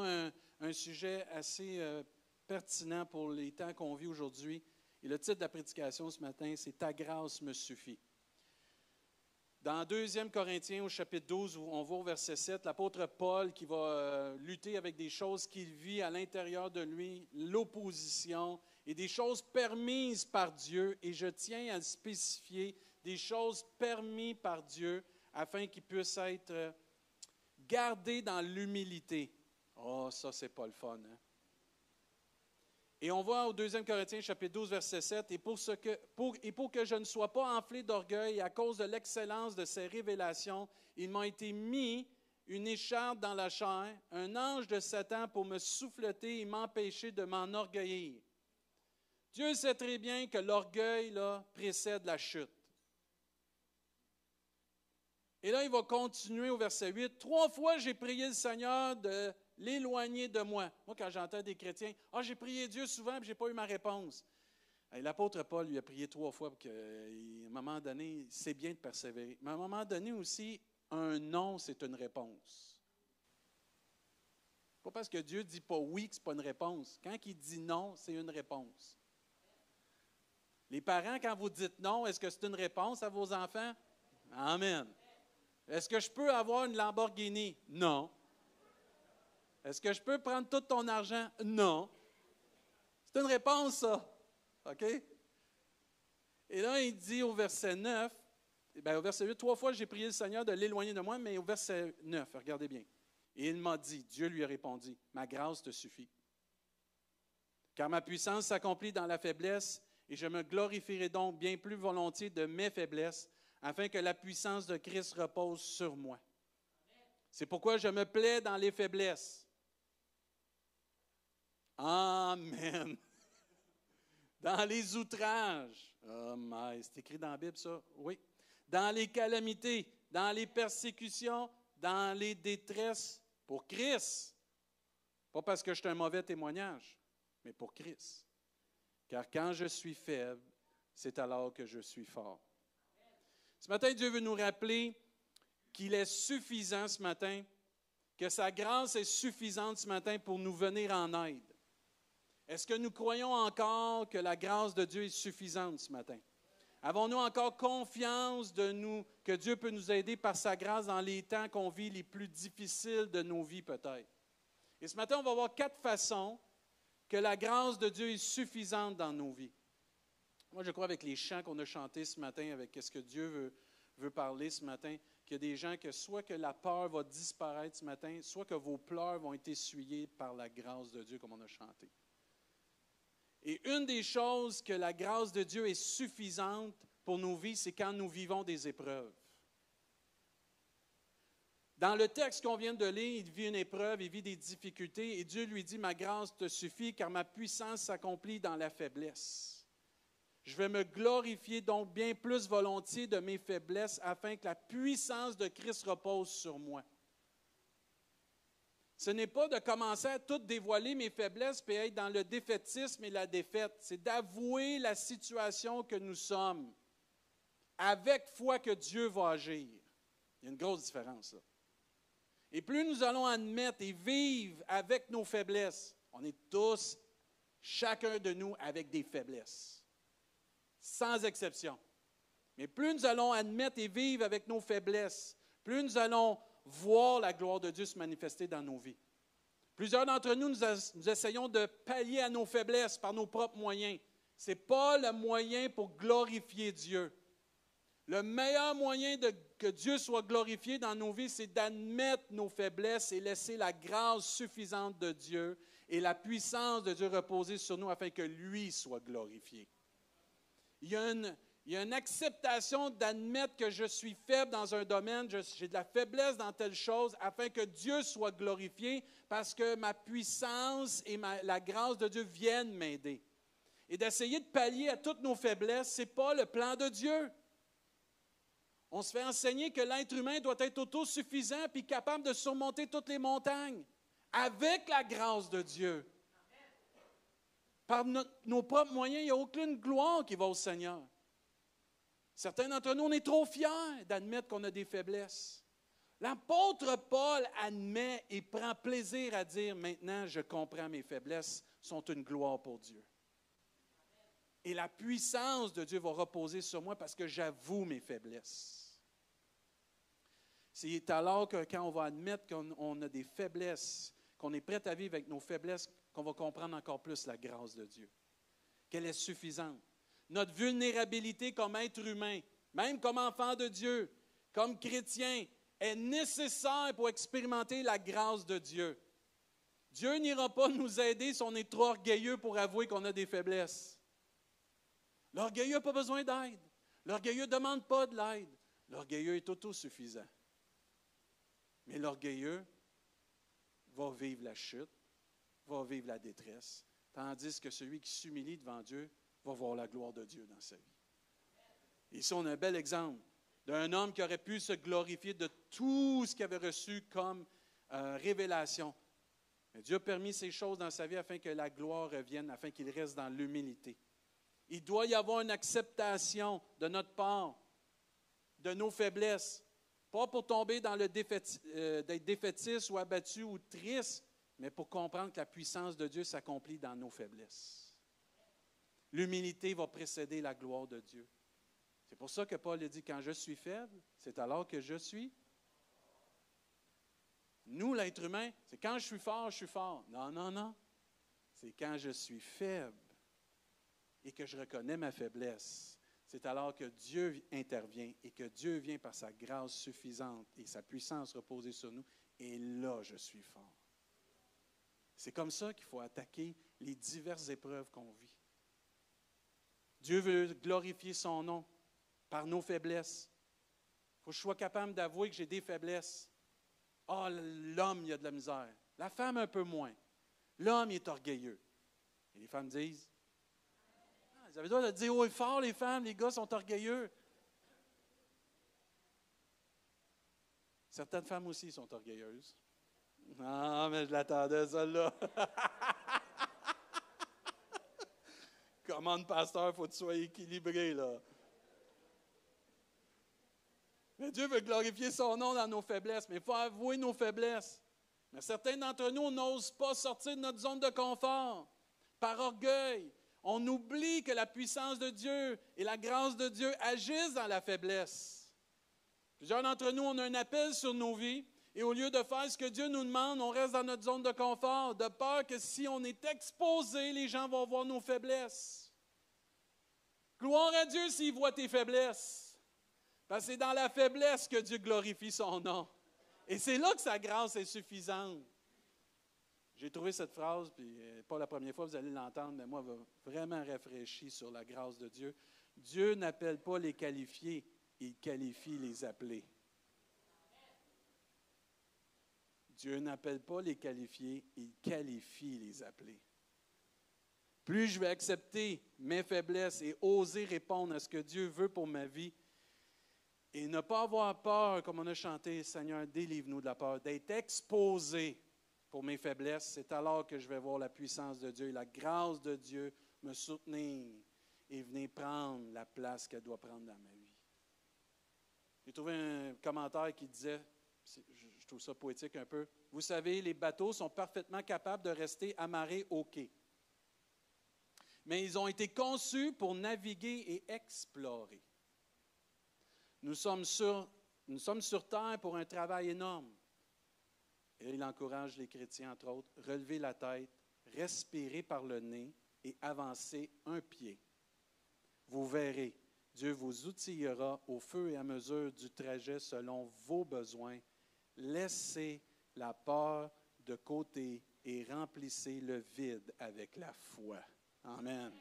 un, sujet assez euh, pertinent pour les temps qu'on vit aujourd'hui. Et le titre de la prédication ce matin, c'est Ta grâce me suffit. Dans 2 Corinthiens, au chapitre 12, où on voit au verset 7, l'apôtre Paul qui va euh, lutter avec des choses qu'il vit à l'intérieur de lui, l'opposition et des choses permises par Dieu. Et je tiens à spécifier des choses permises par Dieu afin qu'ils puissent être gardés dans l'humilité. Oh, ça, c'est pas le fun. Hein? Et on voit au 2 Corinthiens chapitre 12, verset 7, et pour, ce que, pour, et pour que je ne sois pas enflé d'orgueil à cause de l'excellence de ces révélations, il m'a été mis une écharpe dans la chair, un ange de Satan pour me souffleter et m'empêcher de m'enorgueillir. Dieu sait très bien que l'orgueil précède la chute. Et là, il va continuer au verset 8. Trois fois, j'ai prié le Seigneur de l'éloigner de moi. Moi, quand j'entends des chrétiens, ah, j'ai prié Dieu souvent, et je n'ai pas eu ma réponse. L'apôtre Paul lui a prié trois fois pour qu'à un moment donné, c'est bien de persévérer. Mais à un moment donné aussi, un non, c'est une réponse. Pas parce que Dieu ne dit pas oui que ce pas une réponse. Quand il dit non, c'est une réponse. Les parents, quand vous dites non, est-ce que c'est une réponse à vos enfants? Amen. Est-ce que je peux avoir une Lamborghini? Non. Est-ce que je peux prendre tout ton argent? Non. C'est une réponse, ça. OK? Et là, il dit au verset 9, bien, au verset 8, trois fois j'ai prié le Seigneur de l'éloigner de moi, mais au verset 9, regardez bien. Et il m'a dit, Dieu lui a répondu, ma grâce te suffit. Car ma puissance s'accomplit dans la faiblesse, et je me glorifierai donc bien plus volontiers de mes faiblesses, afin que la puissance de Christ repose sur moi. C'est pourquoi je me plais dans les faiblesses Amen. Dans les outrages. Oh c'est écrit dans la Bible, ça? Oui. Dans les calamités, dans les persécutions, dans les détresses, pour Christ. Pas parce que je suis un mauvais témoignage, mais pour Christ. Car quand je suis faible, c'est alors que je suis fort. Ce matin, Dieu veut nous rappeler qu'il est suffisant ce matin, que sa grâce est suffisante ce matin pour nous venir en aide. Est-ce que nous croyons encore que la grâce de Dieu est suffisante ce matin? Avons-nous encore confiance de nous, que Dieu peut nous aider par sa grâce dans les temps qu'on vit les plus difficiles de nos vies peut-être? Et ce matin, on va voir quatre façons que la grâce de Dieu est suffisante dans nos vies. Moi, je crois avec les chants qu'on a chantés ce matin, avec ce que Dieu veut, veut parler ce matin, qu'il y a des gens que soit que la peur va disparaître ce matin, soit que vos pleurs vont être essuyés par la grâce de Dieu, comme on a chanté. Et une des choses que la grâce de Dieu est suffisante pour nos vies, c'est quand nous vivons des épreuves. Dans le texte qu'on vient de lire, il vit une épreuve, il vit des difficultés, et Dieu lui dit, ma grâce te suffit, car ma puissance s'accomplit dans la faiblesse. Je vais me glorifier donc bien plus volontiers de mes faiblesses, afin que la puissance de Christ repose sur moi. Ce n'est pas de commencer à tout dévoiler mes faiblesses et être dans le défaitisme et la défaite. C'est d'avouer la situation que nous sommes avec foi que Dieu va agir. Il y a une grosse différence là. Et plus nous allons admettre et vivre avec nos faiblesses, on est tous, chacun de nous, avec des faiblesses, sans exception. Mais plus nous allons admettre et vivre avec nos faiblesses, plus nous allons voir la gloire de Dieu se manifester dans nos vies. Plusieurs d'entre nous, nous, essayons de pallier à nos faiblesses par nos propres moyens. Ce n'est pas le moyen pour glorifier Dieu. Le meilleur moyen de, que Dieu soit glorifié dans nos vies, c'est d'admettre nos faiblesses et laisser la grâce suffisante de Dieu et la puissance de Dieu reposer sur nous afin que lui soit glorifié. Il y a une, il y a une acceptation d'admettre que je suis faible dans un domaine, j'ai de la faiblesse dans telle chose, afin que Dieu soit glorifié, parce que ma puissance et la grâce de Dieu viennent m'aider. Et d'essayer de pallier à toutes nos faiblesses, ce n'est pas le plan de Dieu. On se fait enseigner que l'être humain doit être autosuffisant puis capable de surmonter toutes les montagnes avec la grâce de Dieu. Par nos propres moyens, il n'y a aucune gloire qui va au Seigneur. Certains d'entre nous, on est trop fiers d'admettre qu'on a des faiblesses. L'apôtre Paul admet et prend plaisir à dire, maintenant je comprends mes faiblesses sont une gloire pour Dieu. Et la puissance de Dieu va reposer sur moi parce que j'avoue mes faiblesses. C'est alors que quand on va admettre qu'on a des faiblesses, qu'on est prêt à vivre avec nos faiblesses, qu'on va comprendre encore plus la grâce de Dieu, qu'elle est suffisante. Notre vulnérabilité comme être humain, même comme enfant de Dieu, comme chrétien, est nécessaire pour expérimenter la grâce de Dieu. Dieu n'ira pas nous aider si on est trop orgueilleux pour avouer qu'on a des faiblesses. L'orgueilleux n'a pas besoin d'aide. L'orgueilleux ne demande pas de l'aide. L'orgueilleux est autosuffisant. Mais l'orgueilleux va vivre la chute, va vivre la détresse, tandis que celui qui s'humilie devant Dieu va voir la gloire de Dieu dans sa vie. Ici, on a un bel exemple d'un homme qui aurait pu se glorifier de tout ce qu'il avait reçu comme euh, révélation. Mais Dieu a permis ces choses dans sa vie afin que la gloire revienne, afin qu'il reste dans l'humilité. Il doit y avoir une acceptation de notre part, de nos faiblesses, pas pour tomber dans le euh, d'être défaitiste ou abattu ou triste, mais pour comprendre que la puissance de Dieu s'accomplit dans nos faiblesses. L'humilité va précéder la gloire de Dieu. C'est pour ça que Paul dit, quand je suis faible, c'est alors que je suis. Nous, l'être humain, c'est quand je suis fort, je suis fort. Non, non, non. C'est quand je suis faible et que je reconnais ma faiblesse. C'est alors que Dieu intervient et que Dieu vient par sa grâce suffisante et sa puissance reposée sur nous. Et là, je suis fort. C'est comme ça qu'il faut attaquer les diverses épreuves qu'on vit. Dieu veut glorifier son nom par nos faiblesses. Il faut que je sois capable d'avouer que j'ai des faiblesses. Ah, oh, l'homme, il a de la misère. La femme, un peu moins. L'homme, il est orgueilleux. Et les femmes disent ah, Vous avez le droit de dire haut et fort, les femmes, les gars sont orgueilleux. Certaines femmes aussi sont orgueilleuses. Ah, mais je l'attendais, celle-là. Commande, pasteur, il faut que tu sois équilibré, là? Mais Dieu veut glorifier son nom dans nos faiblesses, mais il faut avouer nos faiblesses. Mais certains d'entre nous n'osent pas sortir de notre zone de confort par orgueil. On oublie que la puissance de Dieu et la grâce de Dieu agissent dans la faiblesse. Plusieurs d'entre nous, on a un appel sur nos vies et au lieu de faire ce que Dieu nous demande, on reste dans notre zone de confort, de peur que si on est exposé, les gens vont voir nos faiblesses. Gloire à Dieu s'il voit tes faiblesses. Parce que c'est dans la faiblesse que Dieu glorifie son nom. Et c'est là que sa grâce est suffisante. J'ai trouvé cette phrase, puis euh, pas la première fois, vous allez l'entendre, mais moi, vraiment rafraîchi sur la grâce de Dieu. Dieu n'appelle pas les qualifiés, il qualifie les appelés. Dieu n'appelle pas les qualifiés, il qualifie les appelés. Plus je vais accepter mes faiblesses et oser répondre à ce que Dieu veut pour ma vie, et ne pas avoir peur, comme on a chanté, Seigneur, délivre-nous de la peur, d'être exposé pour mes faiblesses. C'est alors que je vais voir la puissance de Dieu et la grâce de Dieu me soutenir et venir prendre la place qu'elle doit prendre dans ma vie. J'ai trouvé un commentaire qui disait, je trouve ça poétique un peu, vous savez, les bateaux sont parfaitement capables de rester amarrés au quai. Mais ils ont été conçus pour naviguer et explorer. Nous sommes sur, nous sommes sur terre pour un travail énorme. Et il encourage les chrétiens, entre autres, relever la tête, respirer par le nez et avancer un pied. Vous verrez, Dieu vous outillera au feu et à mesure du trajet selon vos besoins. Laissez la peur de côté et remplissez le vide avec la foi. Amen.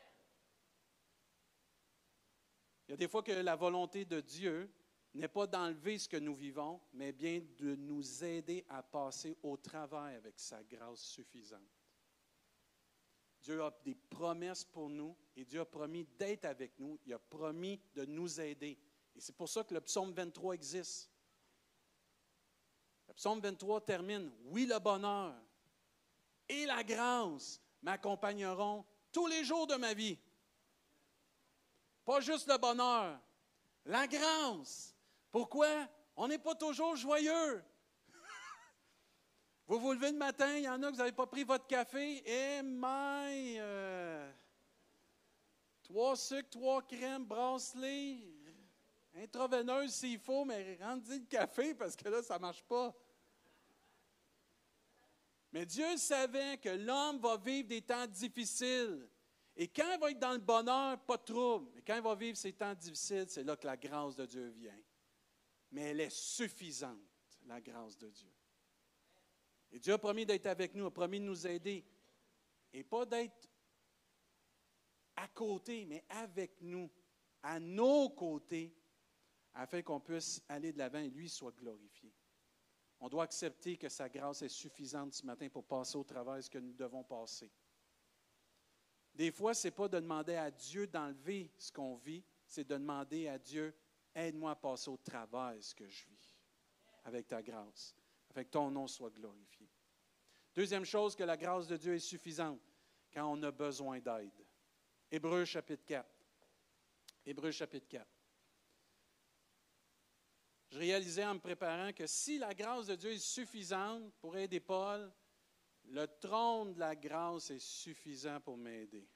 Il y a des fois que la volonté de Dieu n'est pas d'enlever ce que nous vivons, mais bien de nous aider à passer au travail avec sa grâce suffisante. Dieu a des promesses pour nous et Dieu a promis d'être avec nous. Il a promis de nous aider. Et c'est pour ça que le psaume 23 existe. Psaume 23 termine Oui, le bonheur et la grâce m'accompagneront tous les jours de ma vie. Pas juste le bonheur, la grâce. Pourquoi? On n'est pas toujours joyeux. vous vous levez le matin, il y en a que vous n'avez pas pris votre café, et my, euh, trois sucres, trois crèmes, bracelet, intraveineuse s'il faut, mais rendez le café parce que là, ça ne marche pas. Mais Dieu savait que l'homme va vivre des temps difficiles. Et quand il va être dans le bonheur, pas de trouble. Mais quand il va vivre ces temps difficiles, c'est là que la grâce de Dieu vient. Mais elle est suffisante, la grâce de Dieu. Et Dieu a promis d'être avec nous, a promis de nous aider. Et pas d'être à côté, mais avec nous, à nos côtés, afin qu'on puisse aller de l'avant et lui soit glorifié. On doit accepter que sa grâce est suffisante ce matin pour passer au travail ce que nous devons passer. Des fois, ce n'est pas de demander à Dieu d'enlever ce qu'on vit, c'est de demander à Dieu, aide-moi à passer au travail ce que je vis, avec ta grâce, que ton nom soit glorifié. Deuxième chose, que la grâce de Dieu est suffisante quand on a besoin d'aide. Hébreu chapitre 4. Hébreu chapitre 4 je réalisais en me préparant que si la grâce de Dieu est suffisante pour aider Paul, le trône de la grâce est suffisant pour m'aider.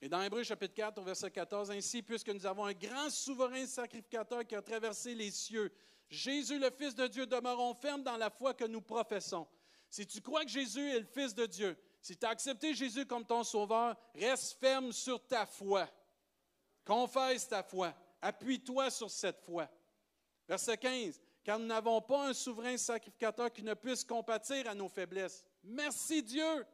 Et dans Hébreu chapitre 4, au verset 14, Ainsi, puisque nous avons un grand souverain sacrificateur qui a traversé les cieux, Jésus, le Fils de Dieu, demeurons fermes dans la foi que nous professons. Si tu crois que Jésus est le Fils de Dieu, si tu as accepté Jésus comme ton sauveur, reste ferme sur ta foi. Confesse ta foi. Appuie-toi sur cette foi. Verset 15. Car nous n'avons pas un souverain sacrificateur qui ne puisse compatir à nos faiblesses. Merci Dieu.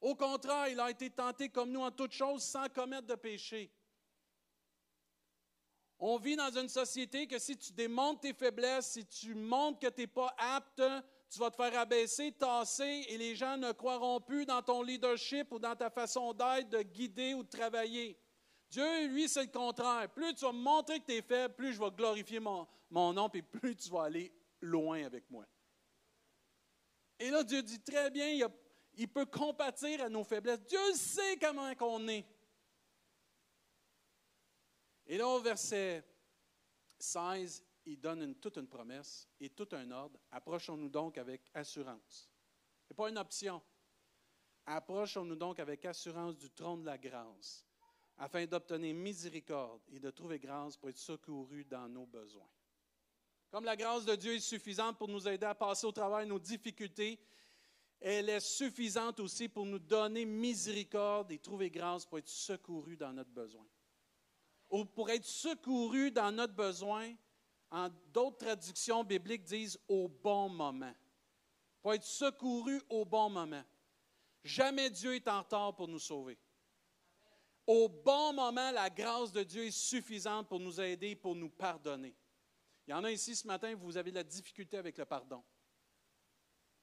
Au contraire, il a été tenté comme nous en toutes choses sans commettre de péché. On vit dans une société que si tu démontres tes faiblesses, si tu montres que tu n'es pas apte, tu vas te faire abaisser, tasser, et les gens ne croiront plus dans ton leadership ou dans ta façon d'être, de guider ou de travailler. Dieu, lui, c'est le contraire. Plus tu vas me montrer que tu es faible, plus je vais glorifier mon, nom, et plus tu vas aller loin avec moi. Et là, Dieu dit très bien, il, il peut compatir à nos faiblesses. Dieu sait comment on est. Et là, au verset 16, il donne toute une promesse et tout un ordre. Approchons-nous donc avec assurance. Ce n'est pas une option. Approchons-nous donc avec assurance du trône de la grâce afin d'obtenir miséricorde et de trouver grâce pour être secouru dans nos besoins. Comme la grâce de Dieu est suffisante pour nous aider à passer au travail nos difficultés, elle est suffisante aussi pour nous donner miséricorde et trouver grâce pour être secouru dans notre besoin. Ou pour être secouru dans notre besoin, en d'autres traductions bibliques disent au bon moment. Pour être secouru au bon moment. Jamais Dieu est en retard pour nous sauver. Au bon moment, la grâce de Dieu est suffisante pour nous aider, pour nous pardonner. Il y en a ici ce matin, vous avez de la difficulté avec le pardon.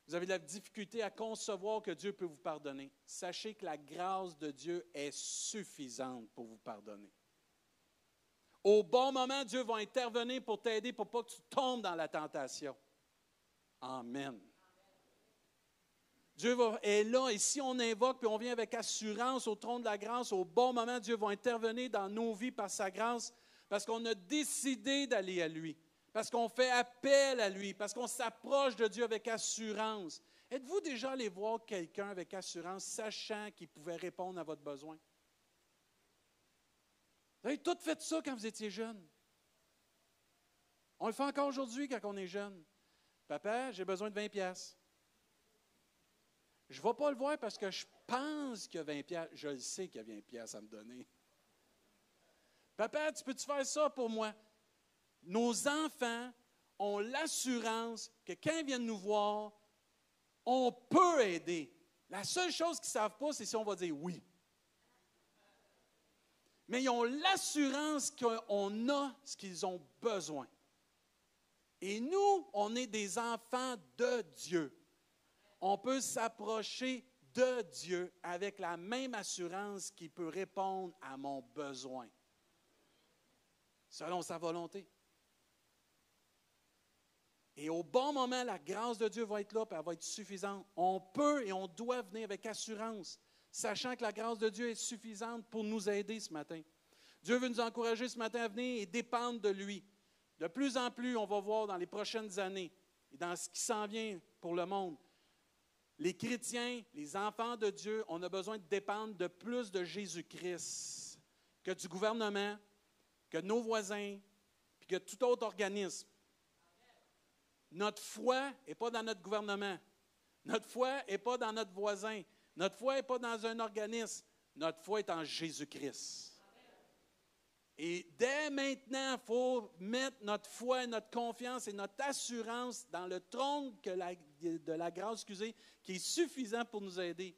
Vous avez de la difficulté à concevoir que Dieu peut vous pardonner. Sachez que la grâce de Dieu est suffisante pour vous pardonner. Au bon moment, Dieu va intervenir pour t'aider pour pas que tu tombes dans la tentation. Amen. Dieu est là et si on invoque puis on vient avec assurance au trône de la grâce, au bon moment, Dieu va intervenir dans nos vies par sa grâce parce qu'on a décidé d'aller à lui, parce qu'on fait appel à lui, parce qu'on s'approche de Dieu avec assurance. Êtes-vous déjà allé voir quelqu'un avec assurance, sachant qu'il pouvait répondre à votre besoin? Vous avez tout fait ça quand vous étiez jeune. On le fait encore aujourd'hui quand on est jeune. Papa, j'ai besoin de 20 pièces. Je ne vais pas le voir parce que je pense qu'il y a 20 pièces. Je le sais qu'il y a 20 pièces à me donner. Papa, tu peux-tu faire ça pour moi? Nos enfants ont l'assurance que quand ils viennent nous voir, on peut aider. La seule chose qu'ils ne savent pas, c'est si on va dire oui. Mais ils ont l'assurance qu'on a ce qu'ils ont besoin. Et nous, on est des enfants de Dieu on peut s'approcher de Dieu avec la même assurance qu'il peut répondre à mon besoin, selon sa volonté. Et au bon moment, la grâce de Dieu va être là, et elle va être suffisante. On peut et on doit venir avec assurance, sachant que la grâce de Dieu est suffisante pour nous aider ce matin. Dieu veut nous encourager ce matin à venir et dépendre de lui. De plus en plus, on va voir dans les prochaines années et dans ce qui s'en vient pour le monde, les chrétiens, les enfants de Dieu, on a besoin de dépendre de plus de Jésus-Christ que du gouvernement, que nos voisins, puis que tout autre organisme. Notre foi n'est pas dans notre gouvernement. Notre foi n'est pas dans notre voisin. Notre foi n'est pas dans un organisme. Notre foi est en Jésus-Christ. Et dès maintenant, il faut mettre notre foi, notre confiance et notre assurance dans le trône de la grâce, excusez, qui est suffisant pour nous aider,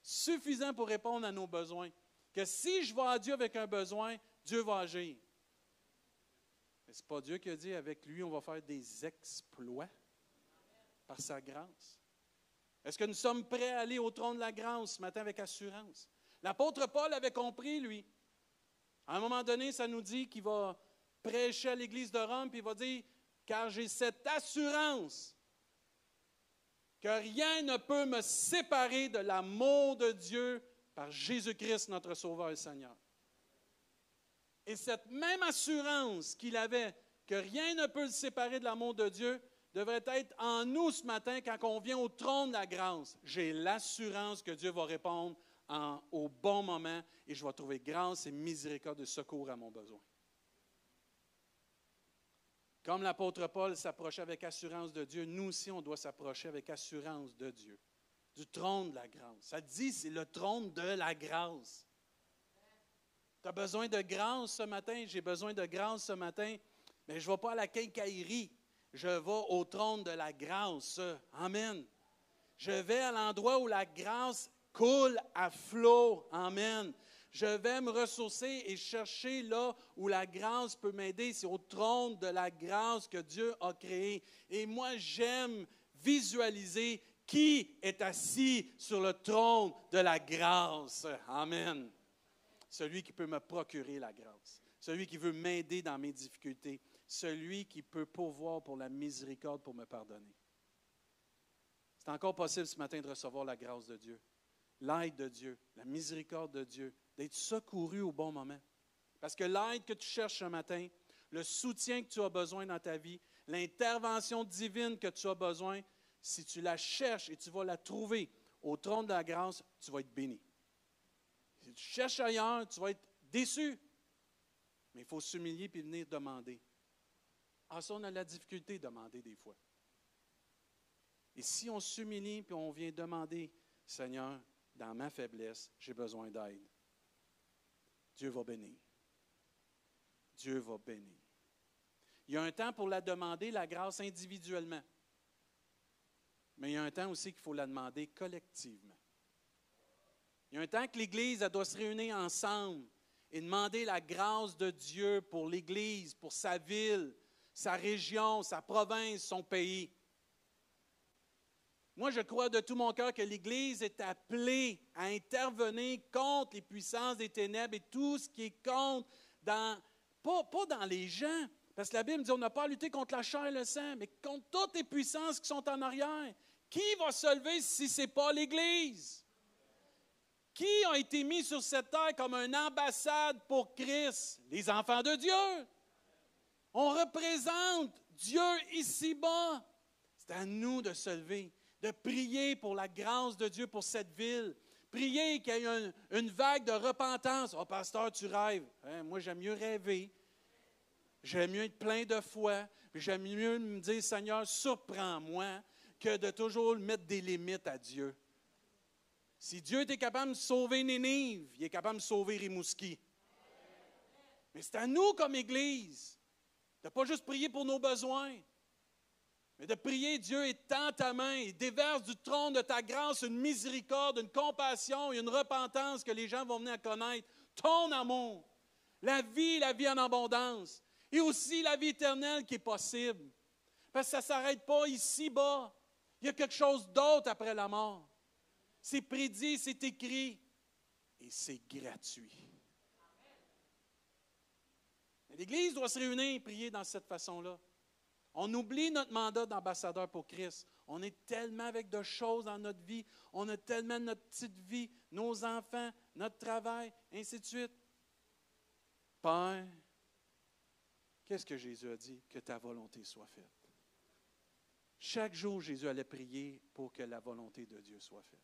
suffisant pour répondre à nos besoins. Que si je vais à Dieu avec un besoin, Dieu va agir. Mais ce n'est pas Dieu qui a dit avec lui, on va faire des exploits par sa grâce. Est-ce que nous sommes prêts à aller au trône de la grâce ce matin avec assurance? L'apôtre Paul avait compris, lui. À un moment donné, ça nous dit qu'il va prêcher à l'Église de Rome, puis il va dire, car j'ai cette assurance que rien ne peut me séparer de l'amour de Dieu par Jésus-Christ, notre Sauveur et Seigneur. Et cette même assurance qu'il avait, que rien ne peut le séparer de l'amour de Dieu, devrait être en nous ce matin quand on vient au trône de la grâce. J'ai l'assurance que Dieu va répondre au bon moment et je vais trouver grâce et miséricorde et secours à mon besoin. Comme l'apôtre Paul s'approchait avec assurance de Dieu, nous aussi, on doit s'approcher avec assurance de Dieu, du trône de la grâce. Ça dit, c'est le trône de la grâce. Tu as besoin de grâce ce matin, j'ai besoin de grâce ce matin, mais je ne vais pas à la quincaillerie, je vais au trône de la grâce. Amen. Je vais à l'endroit où la grâce coule à flot. Amen. Je vais me ressourcer et chercher là où la grâce peut m'aider. C'est au trône de la grâce que Dieu a créé. Et moi, j'aime visualiser qui est assis sur le trône de la grâce. Amen. Celui qui peut me procurer la grâce. Celui qui veut m'aider dans mes difficultés. Celui qui peut pourvoir pour la miséricorde pour me pardonner. C'est encore possible ce matin de recevoir la grâce de Dieu l'aide de Dieu, la miséricorde de Dieu, d'être secouru au bon moment. Parce que l'aide que tu cherches ce matin, le soutien que tu as besoin dans ta vie, l'intervention divine que tu as besoin, si tu la cherches et tu vas la trouver au trône de la grâce, tu vas être béni. Si tu cherches ailleurs, tu vas être déçu. Mais il faut s'humilier et venir demander. Ah, ça, on a la difficulté de demander des fois. Et si on s'humilie et on vient demander, Seigneur, dans ma faiblesse, j'ai besoin d'aide. Dieu va bénir. Dieu va bénir. Il y a un temps pour la demander, la grâce individuellement. Mais il y a un temps aussi qu'il faut la demander collectivement. Il y a un temps que l'Église doit se réunir ensemble et demander la grâce de Dieu pour l'Église, pour sa ville, sa région, sa province, son pays. Moi, je crois de tout mon cœur que l'Église est appelée à intervenir contre les puissances des ténèbres et tout ce qui est contre, dans, pas, pas dans les gens, parce que la Bible dit on n'a pas à lutter contre la chair et le sang, mais contre toutes les puissances qui sont en arrière. Qui va se lever si ce n'est pas l'Église? Qui a été mis sur cette terre comme une ambassade pour Christ? Les enfants de Dieu. On représente Dieu ici-bas. C'est à nous de se lever de prier pour la grâce de Dieu pour cette ville. Prier qu'il y ait une, vague de repentance. Oh, pasteur, tu rêves. Hein, moi, j'aime mieux rêver. J'aime mieux être plein de foi. J'aime mieux me dire, Seigneur, surprends-moi, que de toujours mettre des limites à Dieu. Si Dieu était capable de sauver Nénive, il est capable de sauver Rimouski. Mais c'est à nous comme Église de ne pas juste prier pour nos besoins, mais de prier, Dieu étend ta main et déverse du trône de ta grâce une miséricorde, une compassion et une repentance que les gens vont venir à connaître. Ton amour, la vie, la vie en abondance et aussi la vie éternelle qui est possible. Parce que ça ne s'arrête pas ici-bas. Il y a quelque chose d'autre après la mort. C'est prédit, c'est écrit et c'est gratuit. L'Église doit se réunir et prier dans cette façon-là. On oublie notre mandat d'ambassadeur pour Christ. On est tellement avec de choses dans notre vie. On a tellement notre petite vie, nos enfants, notre travail, ainsi de suite. Père, qu'est-ce que Jésus a dit? Que ta volonté soit faite. Chaque jour, Jésus allait prier pour que la volonté de Dieu soit faite.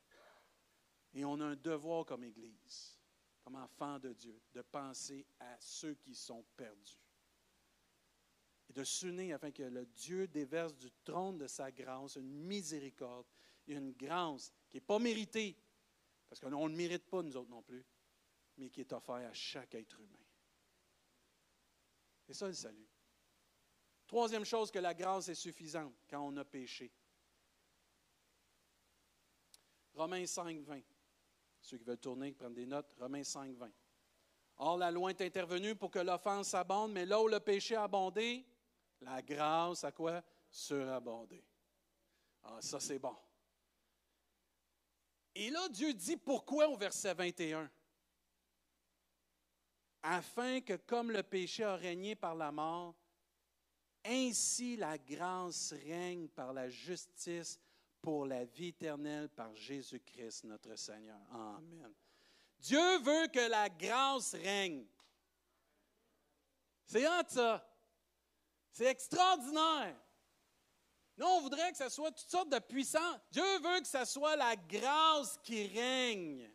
Et on a un devoir comme Église, comme enfant de Dieu, de penser à ceux qui sont perdus. Et de s'unir afin que le Dieu déverse du trône de sa grâce une miséricorde et une grâce qui n'est pas méritée, parce qu'on ne le mérite pas, nous autres non plus, mais qui est offert à chaque être humain. C'est ça le salut. Troisième chose, que la grâce est suffisante quand on a péché. Romains 5, 20. Ceux qui veulent tourner, prendre des notes, Romains 5, 20. Or, la loi est intervenue pour que l'offense abonde, mais là où le péché a abondé, la grâce a quoi? Surabondé. Ah, ça c'est bon. Et là, Dieu dit pourquoi au verset 21? Afin que comme le péché a régné par la mort, ainsi la grâce règne par la justice pour la vie éternelle par Jésus-Christ notre Seigneur. Amen. Dieu veut que la grâce règne. C'est hâte ça. C'est extraordinaire. Nous, on voudrait que ce soit toutes sortes de puissants. Dieu veut que ce soit la grâce qui règne.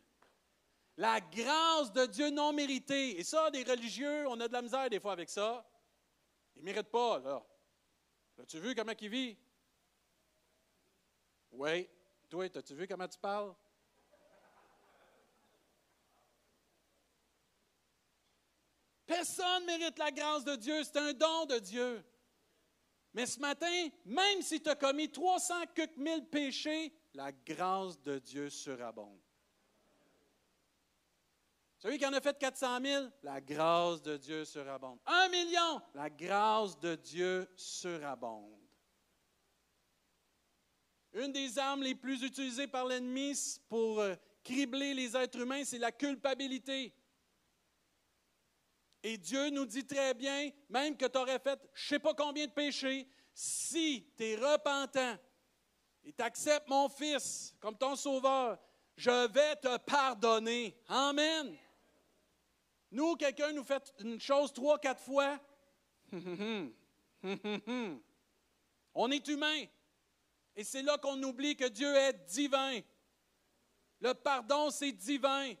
La grâce de Dieu non méritée. Et ça, des religieux, on a de la misère des fois avec ça. Ils ne méritent pas, là. As-tu vu comment il vit? Oui. Toi, as-tu vu comment tu parles? Personne ne mérite la grâce de Dieu, c'est un don de Dieu. Mais ce matin, même si tu as commis 300 quelques mille péchés, la grâce de Dieu surabonde. Celui qui en a fait 400 000, la grâce de Dieu surabonde. Un million, la grâce de Dieu surabonde. Une des armes les plus utilisées par l'ennemi pour euh, cribler les êtres humains, c'est la culpabilité. Et Dieu nous dit très bien, même que tu aurais fait je ne sais pas combien de péchés, si tu es repentant et tu acceptes mon Fils comme ton sauveur, je vais te pardonner. Amen. Nous, quelqu'un nous fait une chose trois, quatre fois. On est humain. Et c'est là qu'on oublie que Dieu est divin. Le pardon, c'est divin.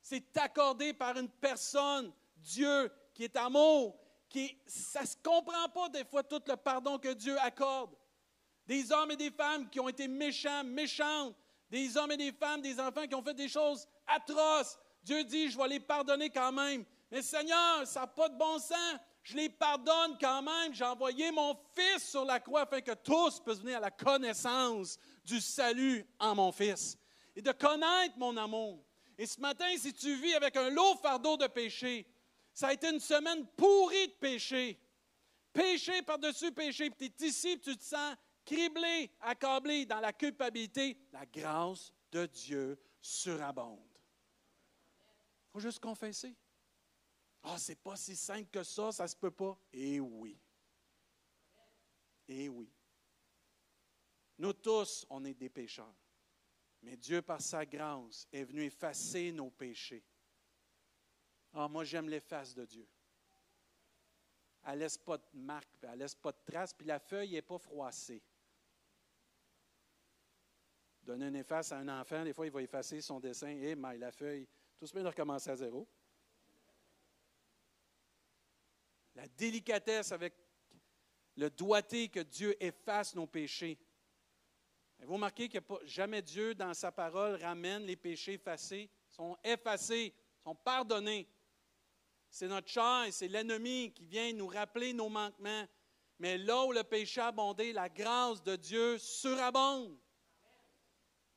C'est accordé par une personne, Dieu, qui est amour. Qui, ça ne se comprend pas des fois tout le pardon que Dieu accorde. Des hommes et des femmes qui ont été méchants, méchantes. Des hommes et des femmes, des enfants qui ont fait des choses atroces. Dieu dit, je vais les pardonner quand même. Mais Seigneur, ça n'a pas de bon sens. Je les pardonne quand même. J'ai envoyé mon Fils sur la croix afin que tous puissent venir à la connaissance du salut en mon Fils et de connaître mon amour. Et ce matin, si tu vis avec un lourd fardeau de péché, ça a été une semaine pourrie de péché. Péché par-dessus péché, puis tu es ici, tu te sens criblé, accablé dans la culpabilité. La grâce de Dieu surabonde faut juste confesser. Ah, c'est pas si simple que ça, ça se peut pas. Eh oui. Eh oui. Nous tous, on est des pécheurs. Mais Dieu, par sa grâce, est venu effacer nos péchés. Ah, moi, j'aime l'efface de Dieu. Elle ne laisse pas de marque, elle ne laisse pas de traces, puis la feuille n'est pas froissée. Donner une efface à un enfant, des fois, il va effacer son dessin. Eh, mais la feuille, tout se met de recommencer à zéro. La délicatesse avec le doigté que Dieu efface nos péchés. vous remarquez que jamais Dieu, dans sa parole, ramène les péchés effacés. Sont effacés, sont pardonnés. C'est notre chair, c'est l'ennemi qui vient nous rappeler nos manquements. Mais là où le péché a abondé, la grâce de Dieu surabonde.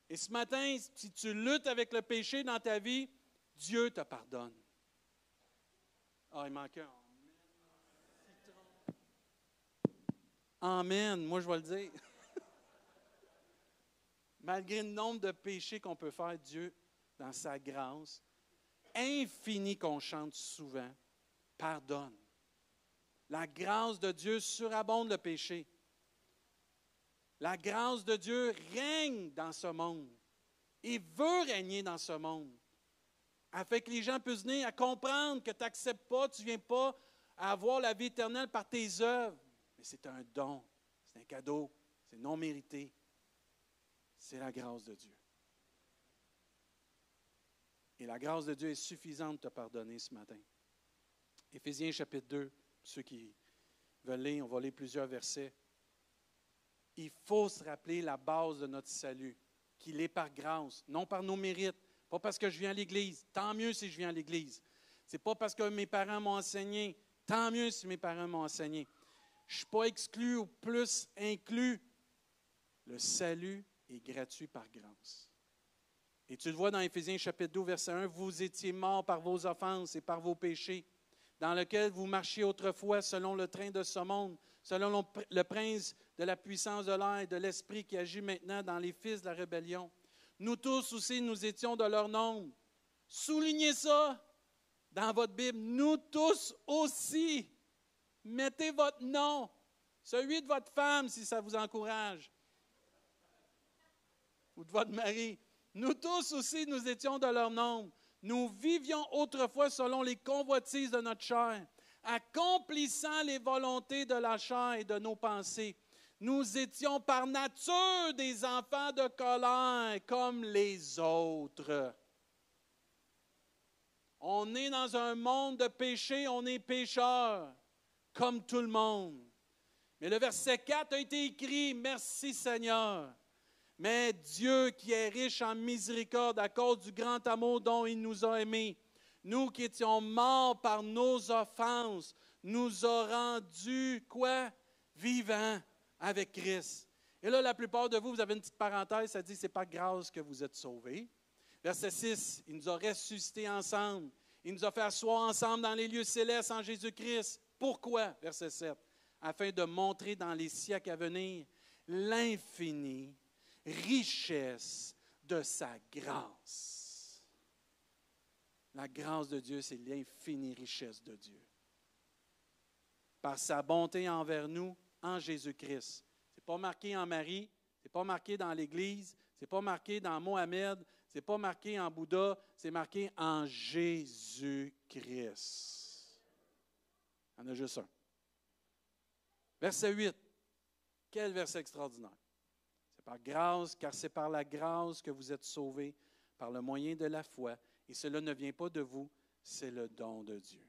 Et ce matin, si tu luttes avec le péché dans ta vie, Dieu te pardonne. Ah, il manquait un. Amen. Moi, je vais le dire. Malgré le nombre de péchés qu'on peut faire, Dieu, dans sa grâce, infinie qu'on chante souvent, pardonne. La grâce de Dieu surabonde le péché. La grâce de Dieu règne dans ce monde. Il veut régner dans ce monde. afin que les gens puissent venir à comprendre que tu n'acceptes pas, tu ne viens pas à avoir la vie éternelle par tes œuvres. Mais c'est un don, c'est un cadeau, c'est non mérité. C'est la grâce de Dieu. Et la grâce de Dieu est suffisante de te pardonner ce matin. Éphésiens chapitre 2, ceux qui veulent lire, on va lire plusieurs versets. Il faut se rappeler la base de notre salut, qu'il est par grâce, non par nos mérites, pas parce que je viens à l'Église, tant mieux si je viens à l'Église. C'est pas parce que mes parents m'ont enseigné, tant mieux si mes parents m'ont enseigné. Je ne suis pas exclu ou plus inclus. Le salut est gratuit par grâce. Et tu le vois dans Éphésiens chapitre 2, verset 1, vous étiez morts par vos offenses et par vos péchés, dans lesquels vous marchiez autrefois selon le train de ce monde, selon le prince de la puissance de l'air et de l'esprit qui agit maintenant dans les fils de la rébellion. Nous tous aussi, nous étions de leur nombre. Soulignez ça dans votre Bible. Nous tous aussi. Mettez votre nom, celui de votre femme si ça vous encourage, ou de votre mari. Nous tous aussi, nous étions de leur nombre. Nous vivions autrefois selon les convoitises de notre chair, accomplissant les volontés de la chair et de nos pensées. Nous étions par nature des enfants de colère comme les autres. On est dans un monde de péché, on est pécheur, comme tout le monde. Mais le verset 4 a été écrit, merci Seigneur. Mais Dieu qui est riche en miséricorde à cause du grand amour dont il nous a aimés, nous qui étions morts par nos offenses, nous a rendus quoi? Vivants avec Christ. Et là, la plupart de vous, vous avez une petite parenthèse, ça dit, c'est pas grâce que vous êtes sauvés. Verset 6, il nous a ressuscités ensemble. Il nous a fait asseoir ensemble dans les lieux célestes en Jésus-Christ. Pourquoi? Verset 7. Afin de montrer dans les siècles à venir l'infinie richesse de sa grâce. La grâce de Dieu, c'est l'infinie richesse de Dieu. Par sa bonté envers nous, en Jésus-Christ. Ce n'est pas marqué en Marie, ce n'est pas marqué dans l'Église, ce n'est pas marqué dans Mohamed, ce n'est pas marqué en Bouddha, c'est marqué en Jésus-Christ. Il a juste un. Verset 8. Quel verset extraordinaire. Par grâce, car c'est par la grâce que vous êtes sauvés, par le moyen de la foi. Et cela ne vient pas de vous, c'est le don de Dieu.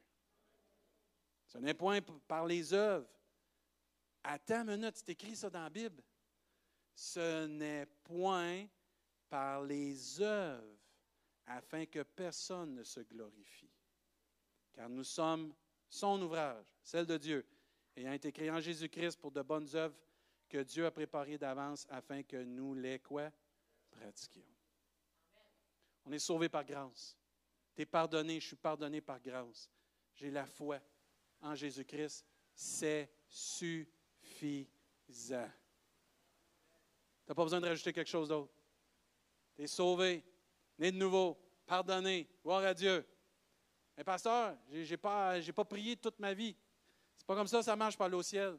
Ce n'est point par les œuvres, Attends une minute, c'est écrit ça dans la Bible. Ce n'est point par les œuvres afin que personne ne se glorifie. Car nous sommes son ouvrage, celle de Dieu, ayant été créé en Jésus-Christ pour de bonnes œuvres que Dieu a préparées d'avance afin que nous les quoi? Pratiquions. On est sauvé par grâce. Tu es pardonné, je suis pardonné par grâce. J'ai la foi en Jésus-Christ. C'est suffisant. Tu n'as pas besoin de rajouter quelque chose d'autre. Tu es sauvé, né de nouveau, pardonné, gloire à Dieu. Mais pasteur, je n'ai pas, pas prié toute ma vie. C'est pas comme ça, ça marche par au ciel.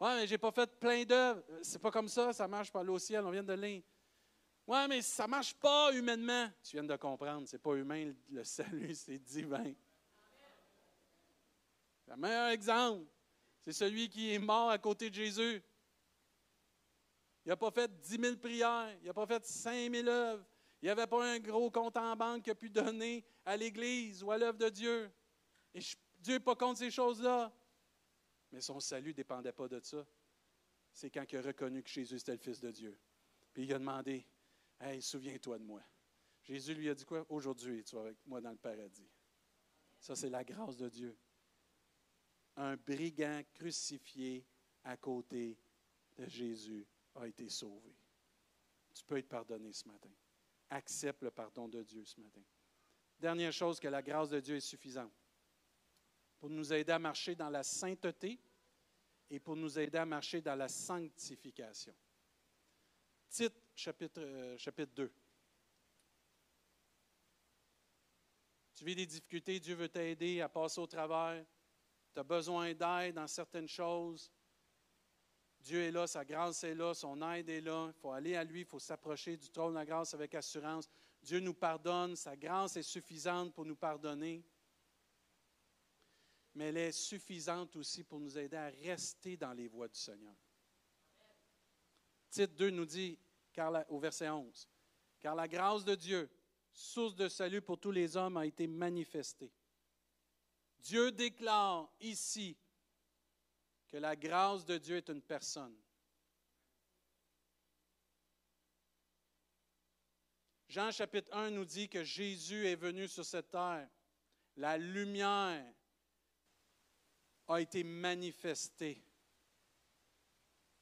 Ouais, mais j'ai pas fait plein d'œuvres. C'est pas comme ça, ça marche par au ciel. On vient de lire. Ouais, mais ça marche pas humainement. Tu viens de comprendre, c'est pas humain le salut, c'est divin. Le meilleur exemple, c'est celui qui est mort à côté de Jésus. Il n'a pas fait 10 000 prières, il n'a pas fait 5 000 œuvres. Il n'y avait pas un gros compte en banque qu'il a pu donner à l'Église ou à l'œuvre de Dieu. Et Dieu n'est pas contre ces choses-là. Mais son salut ne dépendait pas de ça. C'est quand il a reconnu que Jésus était le Fils de Dieu. Puis il a demandé Hey, souviens-toi de moi. Jésus lui a dit quoi Aujourd'hui, tu vas avec moi dans le paradis. Ça, c'est la grâce de Dieu un brigand crucifié à côté de Jésus a été sauvé. Tu peux être pardonné ce matin. Accepte le pardon de Dieu ce matin. Dernière chose, que la grâce de Dieu est suffisante pour nous aider à marcher dans la sainteté et pour nous aider à marcher dans la sanctification. Titre, chapitre, euh, chapitre 2. Tu vis des difficultés, Dieu veut t'aider à passer au travers tu as besoin d'aide dans certaines choses, Dieu est là, sa grâce est là, son aide est là. Il faut aller à lui, il faut s'approcher du trône de la grâce avec assurance. Dieu nous pardonne, sa grâce est suffisante pour nous pardonner, mais elle est suffisante aussi pour nous aider à rester dans les voies du Seigneur. Titre 2 nous dit, au verset 11, Car la grâce de Dieu, source de salut pour tous les hommes, a été manifestée. Dieu déclare ici que la grâce de Dieu est une personne. Jean chapitre 1 nous dit que Jésus est venu sur cette terre. La lumière a été manifestée.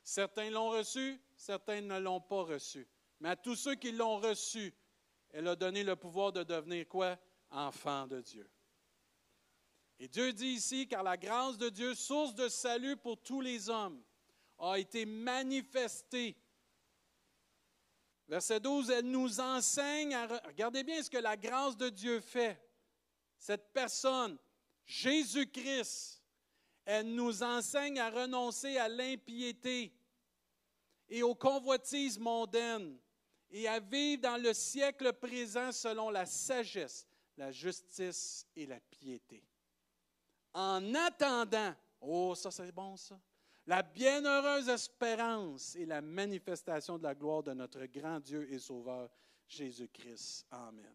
Certains l'ont reçu, certains ne l'ont pas reçu. Mais à tous ceux qui l'ont reçu, elle a donné le pouvoir de devenir quoi? Enfant de Dieu. Et Dieu dit ici, car la grâce de Dieu, source de salut pour tous les hommes, a été manifestée. Verset 12, elle nous enseigne à... Regardez bien ce que la grâce de Dieu fait. Cette personne, Jésus-Christ, elle nous enseigne à renoncer à l'impiété et aux convoitises mondaines et à vivre dans le siècle présent selon la sagesse, la justice et la piété en attendant, oh ça c'est bon ça, la bienheureuse espérance et la manifestation de la gloire de notre grand Dieu et Sauveur Jésus-Christ. Amen.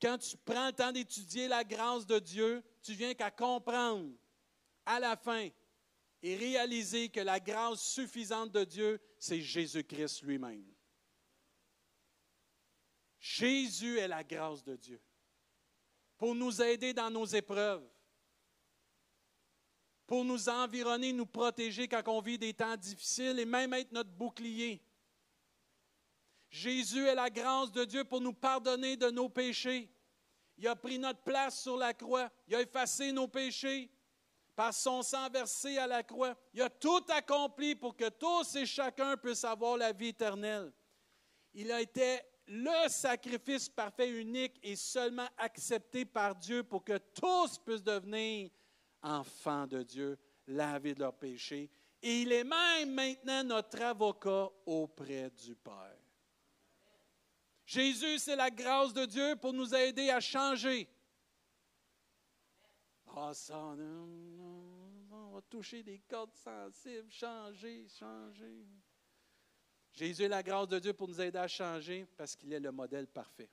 Quand tu prends le temps d'étudier la grâce de Dieu, tu viens qu'à comprendre à la fin et réaliser que la grâce suffisante de Dieu, c'est Jésus-Christ lui-même. Jésus est la grâce de Dieu pour nous aider dans nos épreuves, pour nous environner, nous protéger quand on vit des temps difficiles et même être notre bouclier. Jésus est la grâce de Dieu pour nous pardonner de nos péchés. Il a pris notre place sur la croix. Il a effacé nos péchés par son sang versé à la croix. Il a tout accompli pour que tous et chacun puissent avoir la vie éternelle. Il a été le sacrifice parfait, unique et seulement accepté par Dieu pour que tous puissent devenir enfants de Dieu, lavés de leurs péchés. Et il est même maintenant notre avocat auprès du Père. Jésus, c'est la grâce de Dieu pour nous aider à changer. Ah, ça, on va toucher des cordes sensibles, changer, changer. Jésus est la grâce de Dieu pour nous aider à changer parce qu'il est le modèle parfait.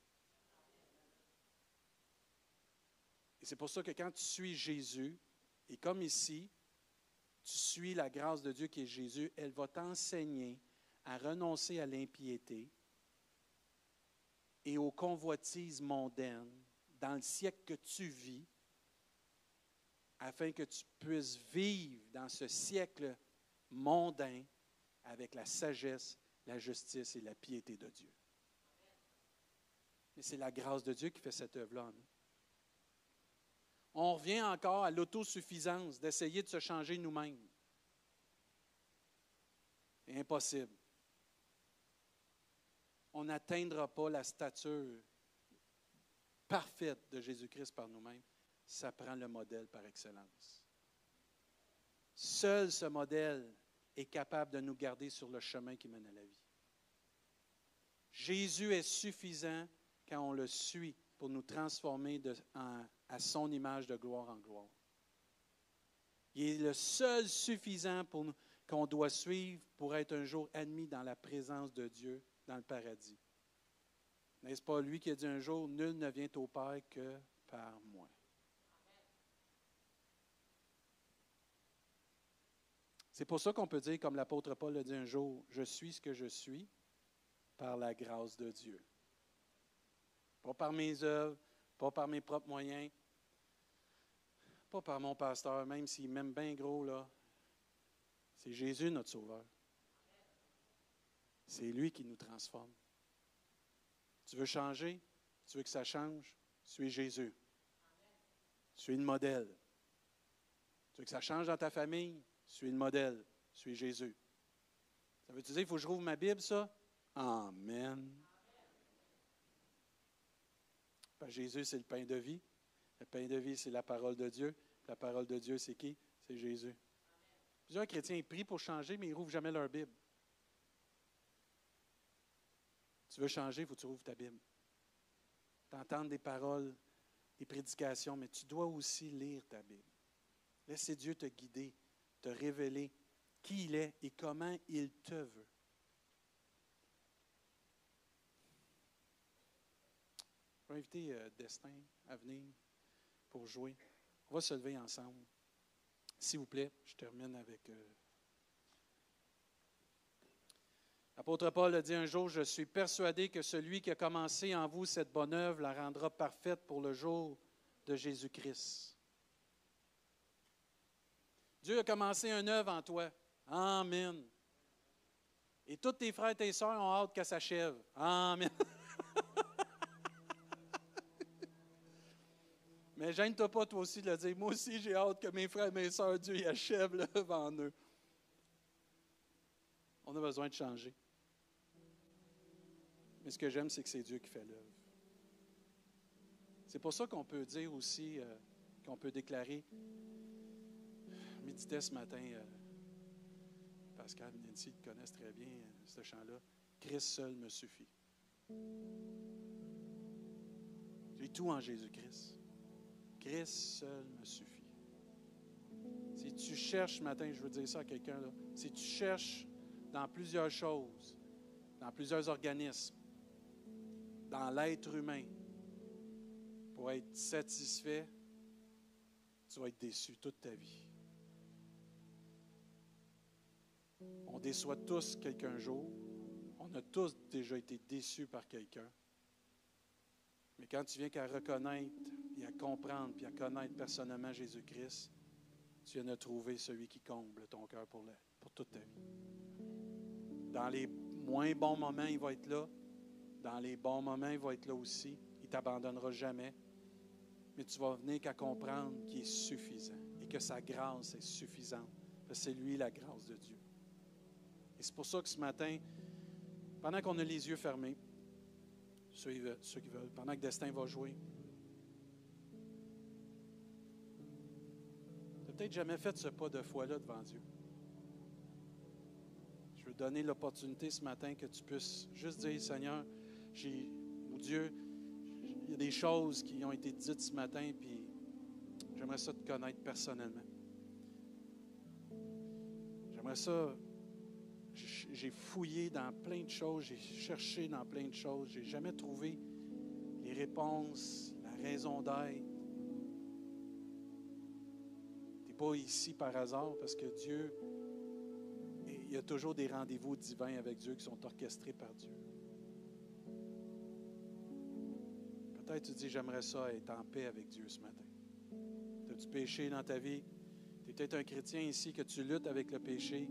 Et c'est pour ça que quand tu suis Jésus, et comme ici, tu suis la grâce de Dieu qui est Jésus, elle va t'enseigner à renoncer à l'impiété et aux convoitises mondaines dans le siècle que tu vis, afin que tu puisses vivre dans ce siècle mondain avec la sagesse la justice et la piété de Dieu. Mais c'est la grâce de Dieu qui fait cette œuvre-là. On revient encore à l'autosuffisance, d'essayer de se changer nous-mêmes. Impossible. On n'atteindra pas la stature parfaite de Jésus-Christ par nous-mêmes. Ça prend le modèle par excellence. Seul ce modèle est capable de nous garder sur le chemin qui mène à la vie. Jésus est suffisant quand on le suit pour nous transformer à son image de gloire en gloire. Il est le seul suffisant qu'on doit suivre pour être un jour admis dans la présence de Dieu dans le paradis. N'est-ce pas lui qui a dit un jour, Nul ne vient au Père que par moi? C'est pour ça qu'on peut dire, comme l'apôtre Paul l'a dit un jour, je suis ce que je suis par la grâce de Dieu. Pas par mes œuvres, pas par mes propres moyens, pas par mon pasteur, même s'il m'aime bien gros, là. C'est Jésus notre Sauveur. C'est lui qui nous transforme. Tu veux changer? Tu veux que ça change? Suis Jésus. Suis le modèle. Tu veux que ça change dans ta famille? suis le modèle, suis Jésus. Ça veut dire qu'il faut que je rouvre ma Bible, ça? Amen. Jésus, c'est le pain de vie. Le pain de vie, c'est la parole de Dieu. La parole de Dieu, c'est qui? C'est Jésus. Plusieurs chrétiens prient pour changer, mais ils ne rouvrent jamais leur Bible. Tu veux changer, il faut que tu ouvres ta Bible. T'entendre des paroles, des prédications, mais tu dois aussi lire ta Bible. Laissez Dieu te guider, te révéler qui il est et comment il te veut. Je vais inviter euh, Destin à venir pour jouer. On va se lever ensemble. S'il vous plaît, je termine avec. Euh, L'apôtre Paul a dit un jour, je suis persuadé que celui qui a commencé en vous cette bonne œuvre la rendra parfaite pour le jour de Jésus-Christ. Dieu a commencé une œuvre en toi. Amen. Et tous tes frères et tes sœurs ont hâte qu'elle s'achève. Amen. Mais gêne-toi pas toi aussi de le dire. Moi aussi, j'ai hâte que mes frères et mes sœurs, Dieu y achève l'œuvre en eux. On a besoin de changer. Mais ce que j'aime, c'est que c'est Dieu qui fait l'œuvre. C'est pour ça qu'on peut dire aussi, euh, qu'on peut déclarer, méditais ce matin, euh, Pascal Nancy connaissent très bien euh, ce chant-là, Christ seul me suffit. J'ai tout en Jésus-Christ. Christ seul me suffit. Si tu cherches ce matin, je veux dire ça à quelqu'un, si tu cherches dans plusieurs choses, dans plusieurs organismes, dans l'être humain, pour être satisfait, tu vas être déçu toute ta vie. On déçoit tous quelqu'un jour. On a tous déjà été déçus par quelqu'un. Mais quand tu viens qu'à reconnaître, puis à comprendre, puis à connaître personnellement Jésus-Christ, tu viens de trouver celui qui comble ton cœur pour, pour toute ta vie. Dans les moins bons moments, il va être là. Dans les bons moments, il va être là aussi. Il ne t'abandonnera jamais. Mais tu vas venir qu'à comprendre qu'il est suffisant et que sa grâce est suffisante. C'est lui la grâce de Dieu. Et c'est pour ça que ce matin, pendant qu'on a les yeux fermés, ceux, qui veulent, pendant que Destin va jouer, tu n'as peut-être jamais fait ce pas de foi-là devant Dieu. Je veux donner l'opportunité ce matin que tu puisses juste dire, Seigneur, j'ai, Dieu, il y a des choses qui ont été dites ce matin, puis j'aimerais ça te connaître personnellement. J'aimerais ça j'ai fouillé dans plein de choses, j'ai cherché dans plein de choses, j'ai jamais trouvé les réponses, la raison d'être. Tu n'es pas ici par hasard parce que Dieu, il y a toujours des rendez-vous divins avec Dieu qui sont orchestrés par Dieu. Peut-être tu dis, j'aimerais ça être en paix avec Dieu ce matin. Tu as du péché dans ta vie? Tu es peut-être un chrétien ici que tu luttes avec le péché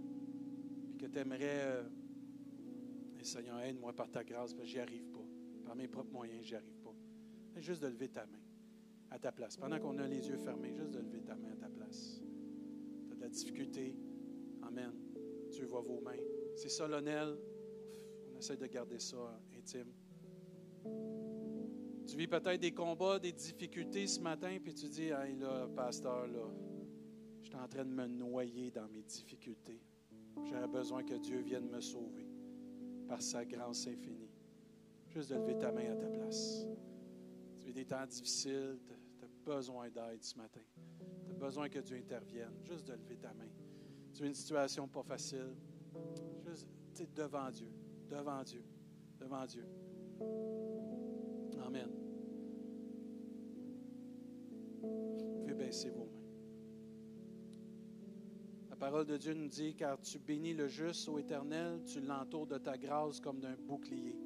que tu aimerais, euh, Seigneur, aide-moi par ta grâce, parce que j'y arrive pas. Par mes propres moyens, j'y arrive pas. juste de lever ta main à ta place. Pendant qu'on a les yeux fermés, juste de lever ta main à ta place. Tu as de la difficulté. Amen. Dieu voit vos mains. C'est solennel. On essaie de garder ça intime. Tu vis peut-être des combats, des difficultés ce matin, puis tu dis, hey là, pasteur, là, je suis en train de me noyer dans mes difficultés. J'aurais besoin que Dieu vienne me sauver par sa grâce infinie. Juste de lever ta main à ta place. Tu vis des temps difficiles, tu as besoin d'aide ce matin. Tu as besoin que Dieu intervienne. Juste de lever ta main. Tu as une situation pas facile. Juste devant Dieu, devant Dieu, devant Dieu. Amen. Vous baisser vos mains. La parole de Dieu nous dit, car tu bénis le juste au éternel, tu l'entoures de ta grâce comme d'un bouclier.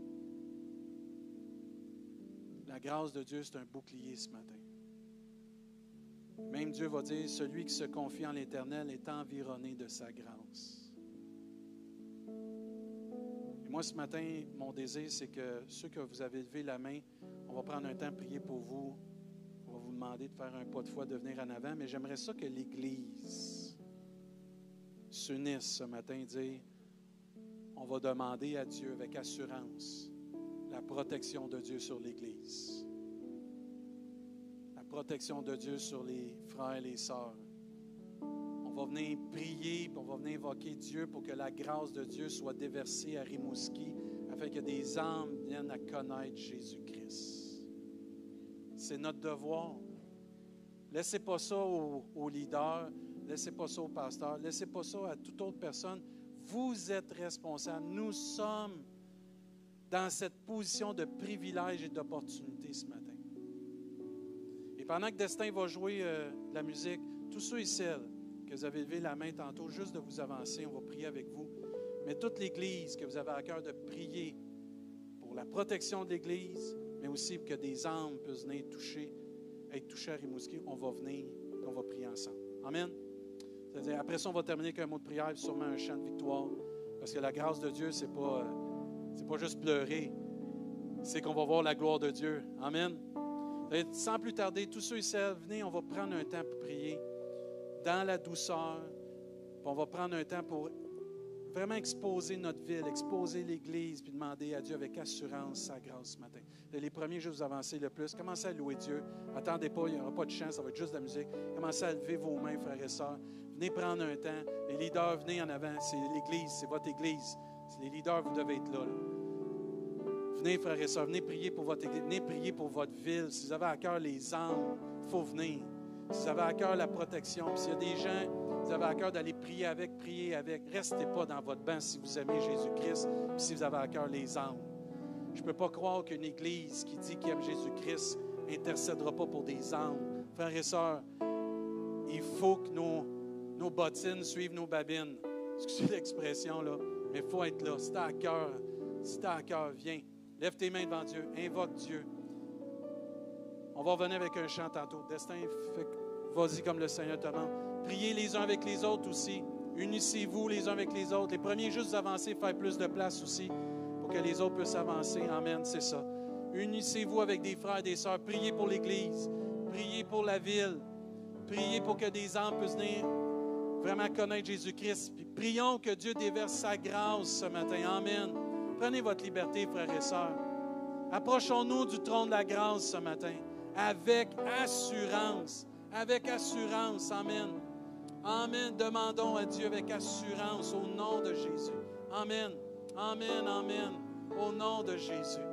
La grâce de Dieu, c'est un bouclier ce matin. Même Dieu va dire, celui qui se confie en l'Éternel est environné de sa grâce. Et moi, ce matin, mon désir, c'est que ceux que vous avez levé la main, on va prendre un temps prier pour vous. Demander de faire un pas de foi, de venir en avant, mais j'aimerais ça que l'Église s'unissent ce matin et dire, on va demander à Dieu avec assurance la protection de Dieu sur l'Église, la protection de Dieu sur les frères et les sœurs. On va venir prier, on va venir invoquer Dieu pour que la grâce de Dieu soit déversée à Rimouski, afin que des âmes viennent à connaître Jésus-Christ. C'est notre devoir. Laissez pas ça aux, leaders, laissez pas ça aux pasteurs, laissez pas ça à toute autre personne. Vous êtes responsable. Nous sommes dans cette position de privilège et d'opportunité ce matin. Et pendant que Destin va jouer euh, de la musique, tous ceux et celles que vous avez levé la main tantôt, juste de vous avancer, on va prier avec vous. Mais toute l'Église que vous avez à cœur de prier pour la protection de l'Église, mais aussi que des âmes puissent venir toucher, être touchées à Rimouski, on va venir et on va prier ensemble. Amen. C'est-à-dire, après ça, on va terminer avec un mot de prière, puis sûrement un chant de victoire. Parce que la grâce de Dieu, c'est pas, pas juste pleurer, c'est qu'on va voir la gloire de Dieu. Amen. Sans plus tarder, tous ceux celles, venez, on va prendre un temps pour prier dans la douceur. On va prendre un temps pour vraiment exposer notre ville, exposer l'Église, puis demander à Dieu avec assurance sa grâce ce matin. Les premiers, vais vous avancer le plus. Commencez à louer Dieu. Attendez pas, il n'y aura pas de chant, ça va être juste de la musique. Commencez à lever vos mains, frères et sœurs. Venez prendre un temps. Les leaders, venez en avant. C'est l'Église, c'est votre Église. C'est les leaders, vous devez être là. là. Venez, frères et sœurs, venez prier pour votre Église, venez prier pour votre ville. Si vous avez à cœur les âmes, il faut venir. Si vous avez à cœur la protection, puis s'il y a des gens, vous avez à cœur d'aller prier avec, prier avec, restez pas dans votre banc si vous aimez Jésus-Christ, si vous avez à cœur les âmes. Je ne peux pas croire qu'une Église qui dit qu'elle aime Jésus-Christ intercédera pas pour des âmes. Frères et sœurs, il faut que nos, nos bottines suivent nos babines. Excusez l'expression, là, mais il faut être là. Si tu à cœur, si tu à cœur, viens. Lève tes mains devant Dieu, invoque Dieu. On va revenir avec un chant tantôt. Destin, vas-y comme le Seigneur te demande. Priez les uns avec les autres aussi. Unissez-vous les uns avec les autres. Les premiers, juste avancer, faire plus de place aussi pour que les autres puissent avancer. Amen, c'est ça. Unissez-vous avec des frères et des sœurs. Priez pour l'Église. Priez pour la ville. Priez pour que des âmes puissent venir vraiment connaître Jésus-Christ. Prions que Dieu déverse sa grâce ce matin. Amen. Prenez votre liberté, frères et sœurs. Approchons-nous du trône de la grâce ce matin avec assurance. Avec assurance. Amen. Amen. Demandons à Dieu avec assurance au nom de Jésus. Amen. Amen. Amen. Au nom de Jésus.